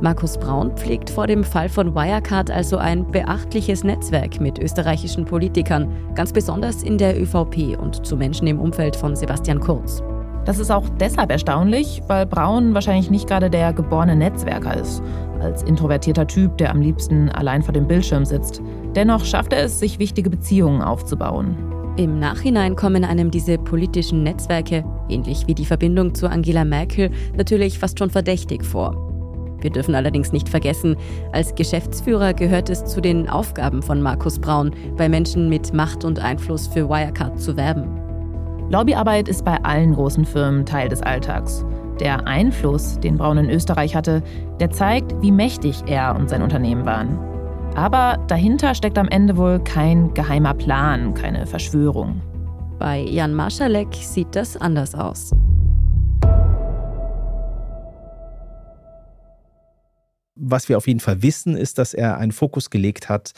Markus Braun pflegt vor dem Fall von Wirecard also ein beachtliches Netzwerk mit österreichischen Politikern, ganz besonders in der ÖVP und zu Menschen im Umfeld von Sebastian Kurz. Das ist auch deshalb erstaunlich, weil Braun wahrscheinlich nicht gerade der geborene Netzwerker ist als introvertierter Typ, der am liebsten allein vor dem Bildschirm sitzt. Dennoch schafft er es, sich wichtige Beziehungen aufzubauen. Im Nachhinein kommen einem diese politischen Netzwerke, ähnlich wie die Verbindung zu Angela Merkel, natürlich fast schon verdächtig vor. Wir dürfen allerdings nicht vergessen, als Geschäftsführer gehört es zu den Aufgaben von Markus Braun, bei Menschen mit Macht und Einfluss für Wirecard zu werben. Lobbyarbeit ist bei allen großen Firmen Teil des Alltags. Der Einfluss, den Braun in Österreich hatte, der zeigt, wie mächtig er und sein Unternehmen waren. Aber dahinter steckt am Ende wohl kein geheimer Plan, keine Verschwörung. Bei Jan Marschalek sieht das anders aus. Was wir auf jeden Fall wissen, ist, dass er einen Fokus gelegt hat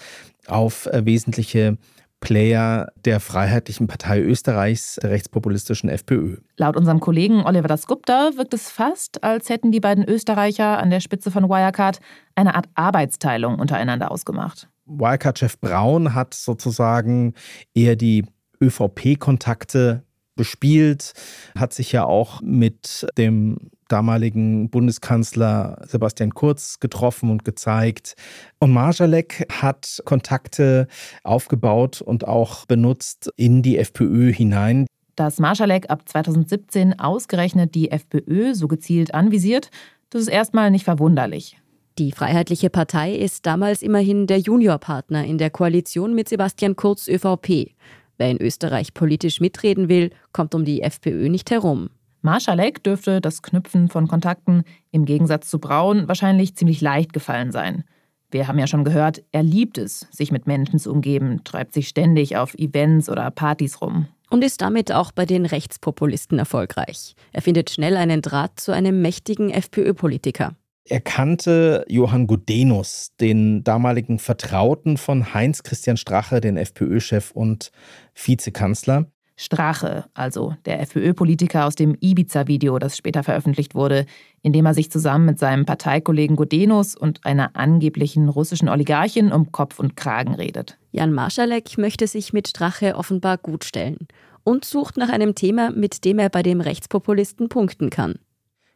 auf äh, wesentliche Player der Freiheitlichen Partei Österreichs, der rechtspopulistischen FPÖ. Laut unserem Kollegen Oliver Dasgupta wirkt es fast, als hätten die beiden Österreicher an der Spitze von Wirecard eine Art Arbeitsteilung untereinander ausgemacht. Wirecard-Chef Braun hat sozusagen eher die ÖVP-Kontakte bespielt, hat sich ja auch mit dem damaligen Bundeskanzler Sebastian Kurz getroffen und gezeigt. Und Marjalek hat Kontakte aufgebaut und auch benutzt in die FPÖ hinein. Dass Marschalek ab 2017 ausgerechnet die FPÖ so gezielt anvisiert, das ist erstmal nicht verwunderlich. Die Freiheitliche Partei ist damals immerhin der Juniorpartner in der Koalition mit Sebastian Kurz ÖVP. Wer in Österreich politisch mitreden will, kommt um die FPÖ nicht herum. Marschalek dürfte das Knüpfen von Kontakten im Gegensatz zu Braun wahrscheinlich ziemlich leicht gefallen sein. Wir haben ja schon gehört, er liebt es, sich mit Menschen zu umgeben, treibt sich ständig auf Events oder Partys rum. Und ist damit auch bei den Rechtspopulisten erfolgreich. Er findet schnell einen Draht zu einem mächtigen FPÖ-Politiker. Er kannte Johann Gudenus, den damaligen Vertrauten von Heinz Christian Strache, den FPÖ-Chef und Vizekanzler. Strache, also der FPÖ-Politiker aus dem Ibiza-Video, das später veröffentlicht wurde, in dem er sich zusammen mit seinem Parteikollegen Godenus und einer angeblichen russischen Oligarchin um Kopf und Kragen redet. Jan Marschalek möchte sich mit Strache offenbar gut stellen und sucht nach einem Thema, mit dem er bei dem Rechtspopulisten punkten kann.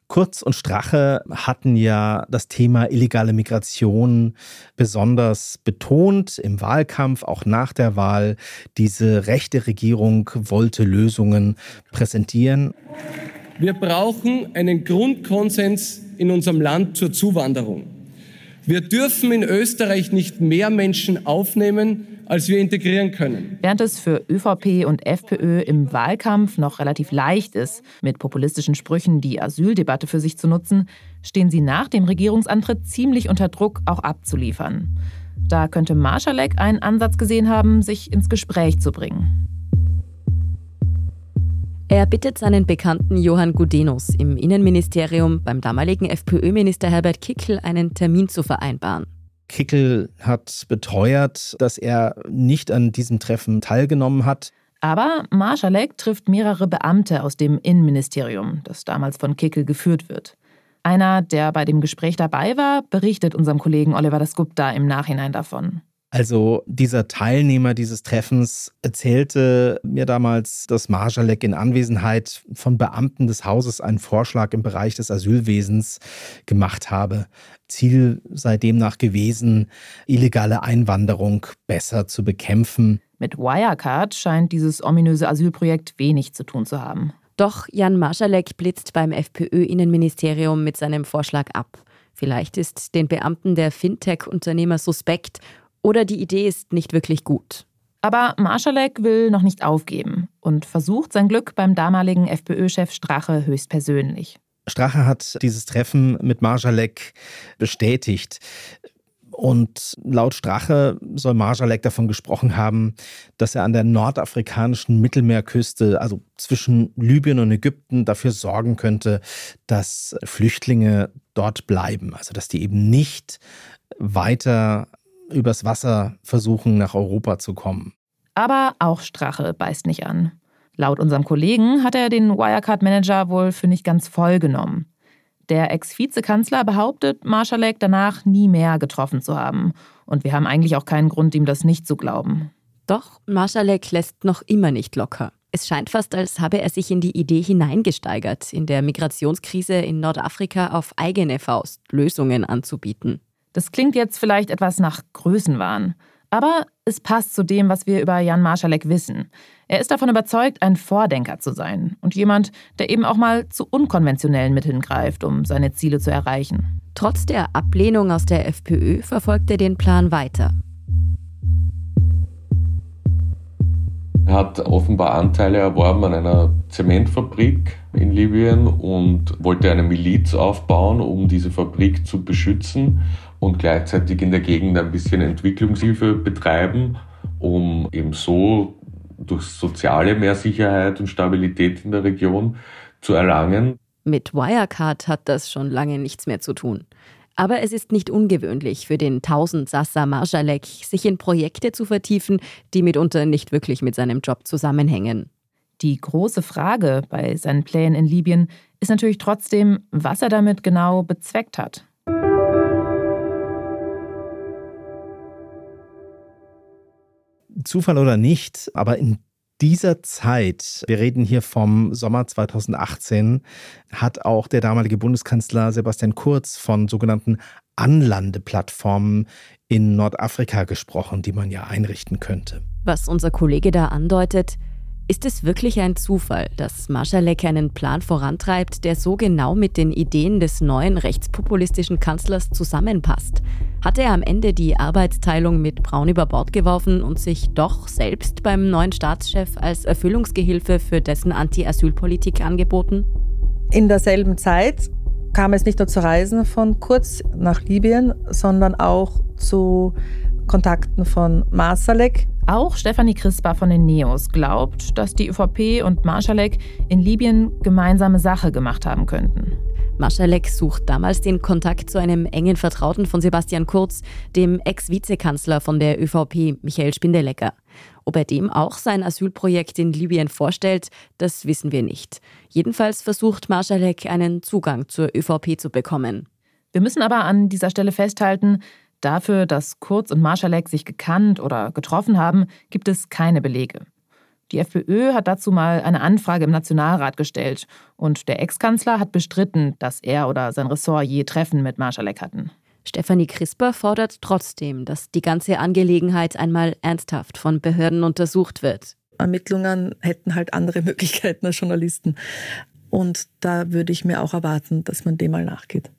Kurz und Strache hatten ja das Thema illegale Migration besonders betont im Wahlkampf, auch nach der Wahl. Diese rechte Regierung wollte Lösungen präsentieren. Wir brauchen einen Grundkonsens in unserem Land zur Zuwanderung. Wir dürfen in Österreich nicht mehr Menschen aufnehmen, als wir integrieren können. Während es für ÖVP und FPÖ im Wahlkampf noch relativ leicht ist, mit populistischen Sprüchen die Asyldebatte für sich zu nutzen, stehen sie nach dem Regierungsantritt ziemlich unter Druck, auch abzuliefern. Da könnte Marschalek einen Ansatz gesehen haben, sich ins Gespräch zu bringen. Er bittet seinen Bekannten Johann Gudenus im Innenministerium beim damaligen FPÖ-Minister Herbert Kickl einen Termin zu vereinbaren. Kickel hat beteuert, dass er nicht an diesem Treffen teilgenommen hat. Aber Marschalek trifft mehrere Beamte aus dem Innenministerium, das damals von Kickel geführt wird. Einer, der bei dem Gespräch dabei war, berichtet unserem Kollegen Oliver Dasgupta im Nachhinein davon. Also dieser Teilnehmer dieses Treffens erzählte mir damals, dass Marjalek in Anwesenheit von Beamten des Hauses einen Vorschlag im Bereich des Asylwesens gemacht habe. Ziel sei demnach gewesen, illegale Einwanderung besser zu bekämpfen. Mit Wirecard scheint dieses ominöse Asylprojekt wenig zu tun zu haben. Doch Jan Marschalek blitzt beim FPÖ-Innenministerium mit seinem Vorschlag ab. Vielleicht ist den Beamten der Fintech-Unternehmer suspekt oder die Idee ist nicht wirklich gut. Aber Marschalek will noch nicht aufgeben und versucht sein Glück beim damaligen FPÖ-Chef Strache höchstpersönlich. Strache hat dieses Treffen mit Marschalek bestätigt. Und laut Strache soll Marjalek davon gesprochen haben, dass er an der nordafrikanischen Mittelmeerküste, also zwischen Libyen und Ägypten, dafür sorgen könnte, dass Flüchtlinge dort bleiben. Also dass die eben nicht weiter übers Wasser versuchen, nach Europa zu kommen. Aber auch Strache beißt nicht an. Laut unserem Kollegen hat er den Wirecard-Manager wohl für nicht ganz voll genommen. Der Ex-Vizekanzler behauptet, Marschalek danach nie mehr getroffen zu haben. Und wir haben eigentlich auch keinen Grund, ihm das nicht zu glauben. Doch Marschalek lässt noch immer nicht locker. Es scheint fast, als habe er sich in die Idee hineingesteigert, in der Migrationskrise in Nordafrika auf eigene Faust Lösungen anzubieten. Das klingt jetzt vielleicht etwas nach Größenwahn, aber es passt zu dem, was wir über Jan Marschalek wissen. Er ist davon überzeugt, ein Vordenker zu sein und jemand, der eben auch mal zu unkonventionellen Mitteln greift, um seine Ziele zu erreichen. Trotz der Ablehnung aus der FPÖ verfolgt er den Plan weiter. Er hat offenbar Anteile erworben an einer Zementfabrik in Libyen und wollte eine Miliz aufbauen, um diese Fabrik zu beschützen und gleichzeitig in der Gegend ein bisschen Entwicklungshilfe betreiben, um eben so durch soziale mehr Sicherheit und Stabilität in der Region zu erlangen. Mit Wirecard hat das schon lange nichts mehr zu tun. Aber es ist nicht ungewöhnlich für den 1000 Sassa Marschalek, sich in Projekte zu vertiefen, die mitunter nicht wirklich mit seinem Job zusammenhängen. Die große Frage bei seinen Plänen in Libyen ist natürlich trotzdem, was er damit genau bezweckt hat. Zufall oder nicht, aber in dieser Zeit, wir reden hier vom Sommer 2018, hat auch der damalige Bundeskanzler Sebastian Kurz von sogenannten Anlandeplattformen in Nordafrika gesprochen, die man ja einrichten könnte. Was unser Kollege da andeutet, ist es wirklich ein Zufall, dass Marschalek einen Plan vorantreibt, der so genau mit den Ideen des neuen rechtspopulistischen Kanzlers zusammenpasst? Hat er am Ende die Arbeitsteilung mit Braun über Bord geworfen und sich doch selbst beim neuen Staatschef als Erfüllungsgehilfe für dessen Anti-Asylpolitik angeboten? In derselben Zeit kam es nicht nur zu Reisen von Kurz nach Libyen, sondern auch zu Kontakten von Marsalek. Auch Stefanie Crispa von den Neos glaubt, dass die ÖVP und Marschalek in Libyen gemeinsame Sache gemacht haben könnten. Maschalek sucht damals den Kontakt zu einem engen Vertrauten von Sebastian Kurz, dem Ex-Vizekanzler von der ÖVP, Michael Spindelecker. Ob er dem auch sein Asylprojekt in Libyen vorstellt, das wissen wir nicht. Jedenfalls versucht Maschalek einen Zugang zur ÖVP zu bekommen. Wir müssen aber an dieser Stelle festhalten, dafür, dass Kurz und Marschalek sich gekannt oder getroffen haben, gibt es keine Belege. Die FPÖ hat dazu mal eine Anfrage im Nationalrat gestellt und der Ex-Kanzler hat bestritten, dass er oder sein Ressort je Treffen mit Marschalek hatten. Stefanie Crisper fordert trotzdem, dass die ganze Angelegenheit einmal ernsthaft von Behörden untersucht wird. Ermittlungen hätten halt andere <laughs> Möglichkeiten als Journalisten. Und da würde ich mir auch erwarten, dass man dem mal nachgeht.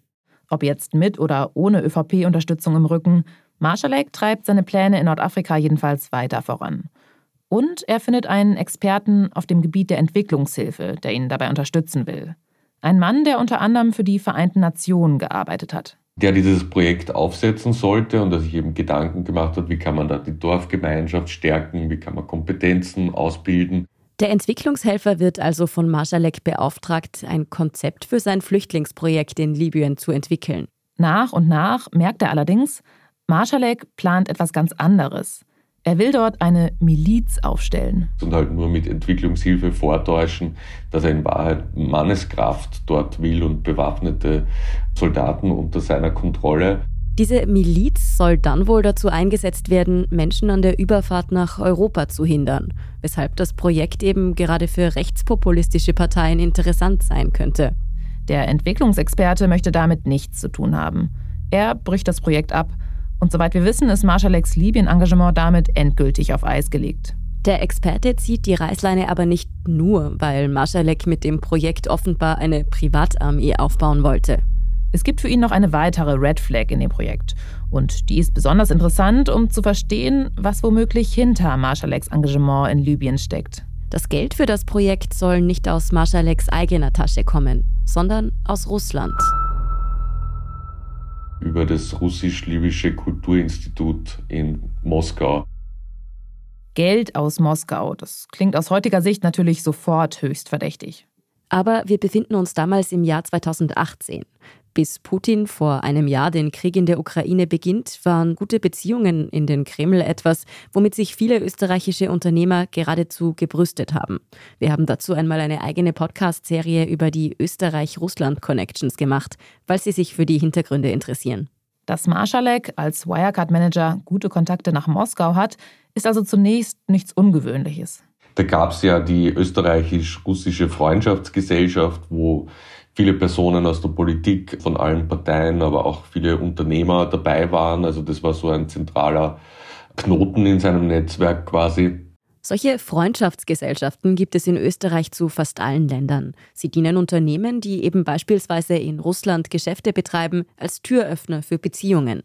Ob jetzt mit oder ohne ÖVP-Unterstützung im Rücken, Marschalek treibt seine Pläne in Nordafrika jedenfalls weiter voran. Und er findet einen Experten auf dem Gebiet der Entwicklungshilfe, der ihn dabei unterstützen will. Ein Mann, der unter anderem für die Vereinten Nationen gearbeitet hat. Der dieses Projekt aufsetzen sollte und der sich eben Gedanken gemacht hat, wie kann man da die Dorfgemeinschaft stärken, wie kann man Kompetenzen ausbilden. Der Entwicklungshelfer wird also von Marschalek beauftragt, ein Konzept für sein Flüchtlingsprojekt in Libyen zu entwickeln. Nach und nach merkt er allerdings, Marschalek plant etwas ganz anderes. Er will dort eine Miliz aufstellen. Und halt nur mit Entwicklungshilfe vortäuschen, dass er in Wahrheit Manneskraft dort will und bewaffnete Soldaten unter seiner Kontrolle. Diese Miliz soll dann wohl dazu eingesetzt werden, Menschen an der Überfahrt nach Europa zu hindern, weshalb das Projekt eben gerade für rechtspopulistische Parteien interessant sein könnte. Der Entwicklungsexperte möchte damit nichts zu tun haben. Er bricht das Projekt ab und soweit wir wissen, ist Marschaleks Libyen-Engagement damit endgültig auf Eis gelegt. Der Experte zieht die Reißleine aber nicht nur, weil Marschalek mit dem Projekt offenbar eine Privatarmee aufbauen wollte. Es gibt für ihn noch eine weitere Red Flag in dem Projekt. Und die ist besonders interessant, um zu verstehen, was womöglich hinter Marschaleks Engagement in Libyen steckt. Das Geld für das Projekt soll nicht aus Marschaleks eigener Tasche kommen, sondern aus Russland über das russisch-libysche Kulturinstitut in Moskau. Geld aus Moskau, das klingt aus heutiger Sicht natürlich sofort höchst verdächtig. Aber wir befinden uns damals im Jahr 2018. Bis Putin vor einem Jahr den Krieg in der Ukraine beginnt, waren gute Beziehungen in den Kreml etwas, womit sich viele österreichische Unternehmer geradezu gebrüstet haben. Wir haben dazu einmal eine eigene Podcast-Serie über die Österreich-Russland-Connections gemacht, falls Sie sich für die Hintergründe interessieren. Dass Marschalek als Wirecard-Manager gute Kontakte nach Moskau hat, ist also zunächst nichts Ungewöhnliches. Da gab es ja die österreichisch-russische Freundschaftsgesellschaft, wo viele Personen aus der Politik von allen Parteien, aber auch viele Unternehmer dabei waren. Also das war so ein zentraler Knoten in seinem Netzwerk quasi. Solche Freundschaftsgesellschaften gibt es in Österreich zu fast allen Ländern. Sie dienen Unternehmen, die eben beispielsweise in Russland Geschäfte betreiben, als Türöffner für Beziehungen.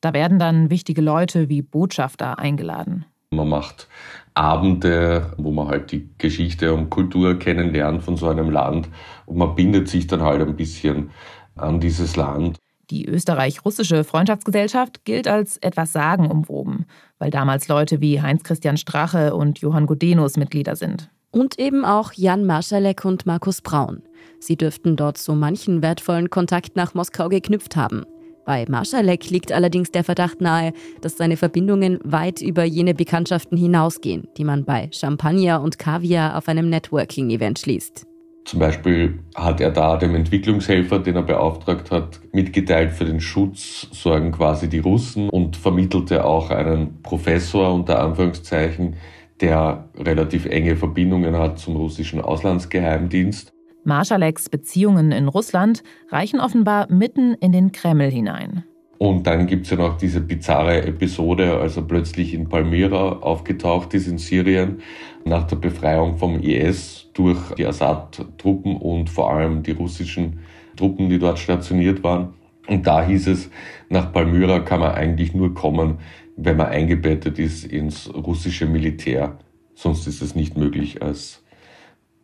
Da werden dann wichtige Leute wie Botschafter eingeladen. Man macht Abende, wo man halt die Geschichte und Kultur kennenlernt von so einem Land und man bindet sich dann halt ein bisschen an dieses Land. Die österreich-russische Freundschaftsgesellschaft gilt als etwas sagenumwoben, weil damals Leute wie Heinz-Christian Strache und Johann Gudenus Mitglieder sind. Und eben auch Jan Marschalek und Markus Braun. Sie dürften dort so manchen wertvollen Kontakt nach Moskau geknüpft haben. Bei Marschalek liegt allerdings der Verdacht nahe, dass seine Verbindungen weit über jene Bekanntschaften hinausgehen, die man bei Champagner und Kaviar auf einem Networking-Event schließt. Zum Beispiel hat er da dem Entwicklungshelfer, den er beauftragt hat, mitgeteilt, für den Schutz sorgen quasi die Russen und vermittelte auch einen Professor unter Anführungszeichen, der relativ enge Verbindungen hat zum russischen Auslandsgeheimdienst. Marschaleks Beziehungen in Russland reichen offenbar mitten in den Kreml hinein. Und dann gibt es ja noch diese bizarre Episode, als er plötzlich in Palmyra aufgetaucht ist in Syrien, nach der Befreiung vom IS durch die Assad-Truppen und vor allem die russischen Truppen, die dort stationiert waren. Und da hieß es, nach Palmyra kann man eigentlich nur kommen, wenn man eingebettet ist ins russische Militär. Sonst ist es nicht möglich als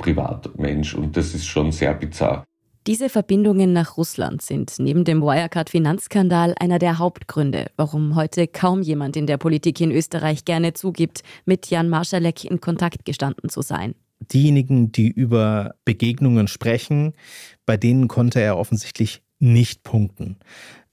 Privatmensch und das ist schon sehr bizarr. Diese Verbindungen nach Russland sind neben dem Wirecard-Finanzskandal einer der Hauptgründe, warum heute kaum jemand in der Politik in Österreich gerne zugibt, mit Jan Marschalek in Kontakt gestanden zu sein. diejenigen, die über Begegnungen sprechen, bei denen konnte er offensichtlich nicht punkten.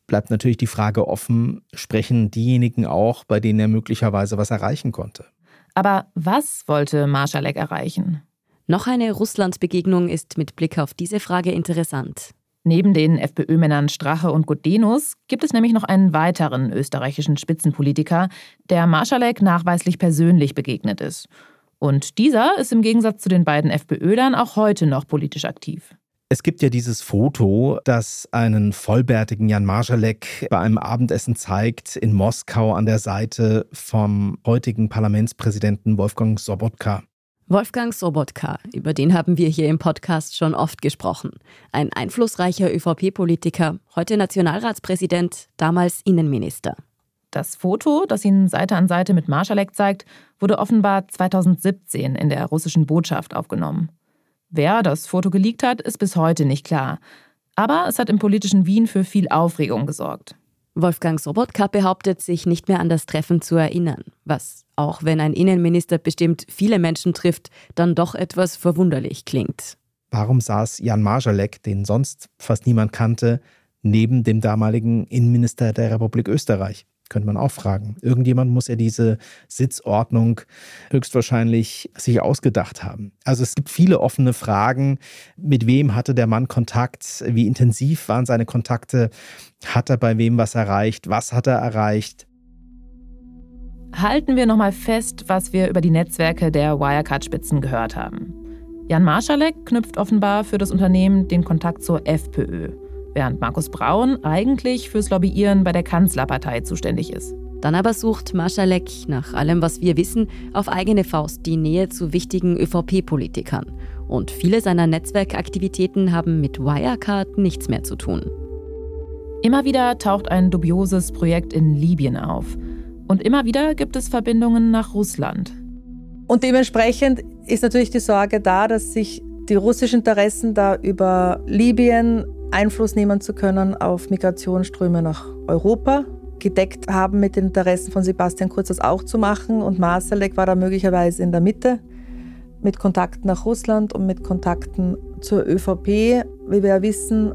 Bleibt natürlich die Frage offen, sprechen diejenigen auch, bei denen er möglicherweise was erreichen konnte. Aber was wollte Marschalek erreichen? Noch eine Russland-Begegnung ist mit Blick auf diese Frage interessant. Neben den FPÖ-Männern Strache und Gudenus gibt es nämlich noch einen weiteren österreichischen Spitzenpolitiker, der Marschalek nachweislich persönlich begegnet ist. Und dieser ist im Gegensatz zu den beiden FPÖlern auch heute noch politisch aktiv. Es gibt ja dieses Foto, das einen vollbärtigen Jan Marschalek bei einem Abendessen zeigt in Moskau an der Seite vom heutigen Parlamentspräsidenten Wolfgang Sobotka. Wolfgang Sobotka, über den haben wir hier im Podcast schon oft gesprochen. Ein einflussreicher ÖVP-Politiker, heute Nationalratspräsident, damals Innenminister. Das Foto, das ihn Seite an Seite mit Marschalek zeigt, wurde offenbar 2017 in der russischen Botschaft aufgenommen. Wer das Foto geleakt hat, ist bis heute nicht klar. Aber es hat im politischen Wien für viel Aufregung gesorgt. Wolfgang Sobotka behauptet, sich nicht mehr an das Treffen zu erinnern, was, auch wenn ein Innenminister bestimmt viele Menschen trifft, dann doch etwas verwunderlich klingt. Warum saß Jan Marschalek, den sonst fast niemand kannte, neben dem damaligen Innenminister der Republik Österreich? Könnte man auch fragen. Irgendjemand muss ja diese Sitzordnung höchstwahrscheinlich sich ausgedacht haben. Also es gibt viele offene Fragen. Mit wem hatte der Mann Kontakt? Wie intensiv waren seine Kontakte? Hat er bei wem was erreicht? Was hat er erreicht? Halten wir nochmal fest, was wir über die Netzwerke der Wirecard-Spitzen gehört haben. Jan Marschalek knüpft offenbar für das Unternehmen den Kontakt zur FPÖ während Markus Braun eigentlich fürs Lobbyieren bei der Kanzlerpartei zuständig ist. Dann aber sucht Marschalek, nach allem, was wir wissen, auf eigene Faust die Nähe zu wichtigen ÖVP-Politikern. Und viele seiner Netzwerkaktivitäten haben mit Wirecard nichts mehr zu tun. Immer wieder taucht ein dubioses Projekt in Libyen auf. Und immer wieder gibt es Verbindungen nach Russland. Und dementsprechend ist natürlich die Sorge da, dass sich die russischen Interessen da über Libyen Einfluss nehmen zu können auf Migrationsströme nach Europa. Gedeckt haben mit den Interessen von Sebastian Kurz das auch zu machen und Marsalek war da möglicherweise in der Mitte mit Kontakten nach Russland und mit Kontakten zur ÖVP, wie wir ja wissen.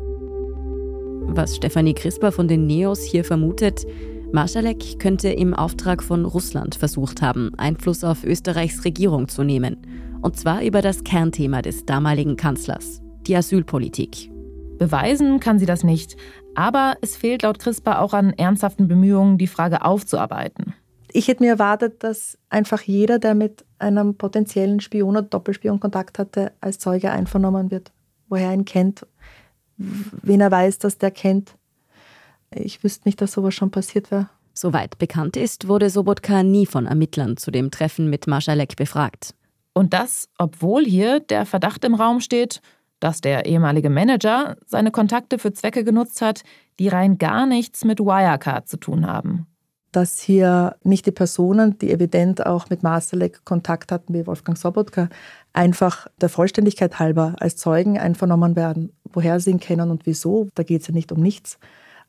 Was Stefanie Crisper von den Neos hier vermutet, Marschalek könnte im Auftrag von Russland versucht haben, Einfluss auf Österreichs Regierung zu nehmen. Und zwar über das Kernthema des damaligen Kanzlers, die Asylpolitik. Beweisen kann sie das nicht, aber es fehlt laut CRISPR auch an ernsthaften Bemühungen, die Frage aufzuarbeiten. Ich hätte mir erwartet, dass einfach jeder, der mit einem potenziellen Spion oder Doppelspion Kontakt hatte, als Zeuge einvernommen wird. Woher er ihn kennt, wen er weiß, dass der kennt. Ich wüsste nicht, dass sowas schon passiert wäre. Soweit bekannt ist, wurde Sobotka nie von Ermittlern zu dem Treffen mit Marschalek befragt. Und das, obwohl hier der Verdacht im Raum steht, dass der ehemalige Manager seine Kontakte für Zwecke genutzt hat, die rein gar nichts mit Wirecard zu tun haben. Dass hier nicht die Personen, die evident auch mit Masterlek Kontakt hatten, wie Wolfgang Sobotka, einfach der Vollständigkeit halber als Zeugen einvernommen werden. Woher sie ihn kennen und wieso, da geht es ja nicht um nichts,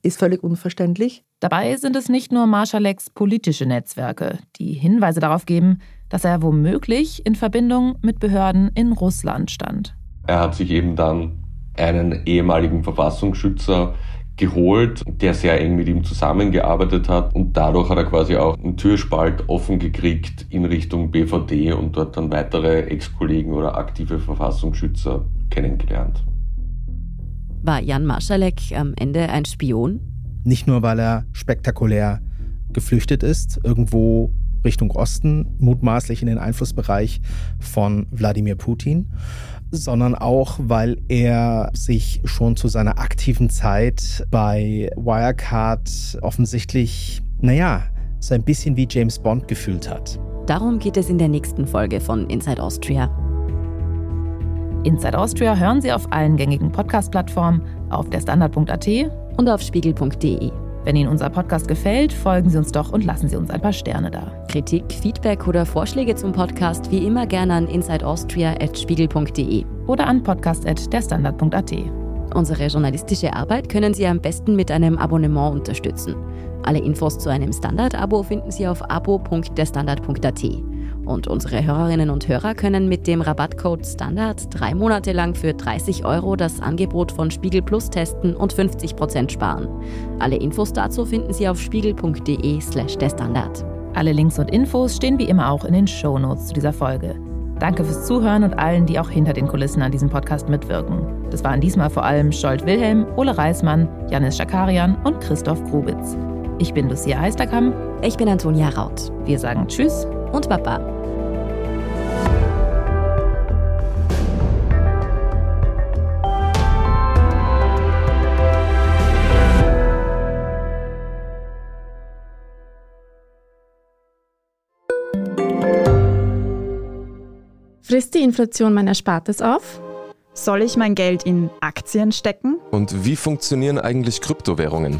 ist völlig unverständlich. Dabei sind es nicht nur Marschaleks politische Netzwerke, die Hinweise darauf geben, dass er womöglich in Verbindung mit Behörden in Russland stand. Er hat sich eben dann einen ehemaligen Verfassungsschützer geholt, der sehr eng mit ihm zusammengearbeitet hat und dadurch hat er quasi auch einen Türspalt offen gekriegt in Richtung BVD und dort dann weitere Ex-Kollegen oder aktive Verfassungsschützer kennengelernt. War Jan Marschalek am Ende ein Spion? Nicht nur, weil er spektakulär geflüchtet ist, irgendwo Richtung Osten, mutmaßlich in den Einflussbereich von Wladimir Putin, sondern auch, weil er sich schon zu seiner aktiven Zeit bei Wirecard offensichtlich, naja, so ein bisschen wie James Bond gefühlt hat. Darum geht es in der nächsten Folge von Inside Austria. Inside Austria hören Sie auf allen gängigen Podcast-Plattformen, auf der Standard.at und auf spiegel.de. Wenn Ihnen unser Podcast gefällt, folgen Sie uns doch und lassen Sie uns ein paar Sterne da. Kritik, Feedback oder Vorschläge zum Podcast wie immer gerne an insideaustria.spiegel.de oder an podcast.derstandard.at. Unsere journalistische Arbeit können Sie am besten mit einem Abonnement unterstützen. Alle Infos zu einem Standard-Abo finden Sie auf abo.derstandard.at. Und unsere Hörerinnen und Hörer können mit dem Rabattcode Standard drei Monate lang für 30 Euro das Angebot von Spiegel Plus testen und 50% sparen. Alle Infos dazu finden Sie auf spiegel.de slash der Standard. Alle Links und Infos stehen wie immer auch in den Shownotes zu dieser Folge. Danke fürs Zuhören und allen, die auch hinter den Kulissen an diesem Podcast mitwirken. Das waren diesmal vor allem Scholt Wilhelm, Ole Reismann, Janis Schakarian und Christoph Grubitz. Ich bin Lucia Heisterkamp. Ich bin Antonia Raut. Wir sagen Tschüss und Baba. Frisst die Inflation mein Erspartes auf? Soll ich mein Geld in Aktien stecken? Und wie funktionieren eigentlich Kryptowährungen?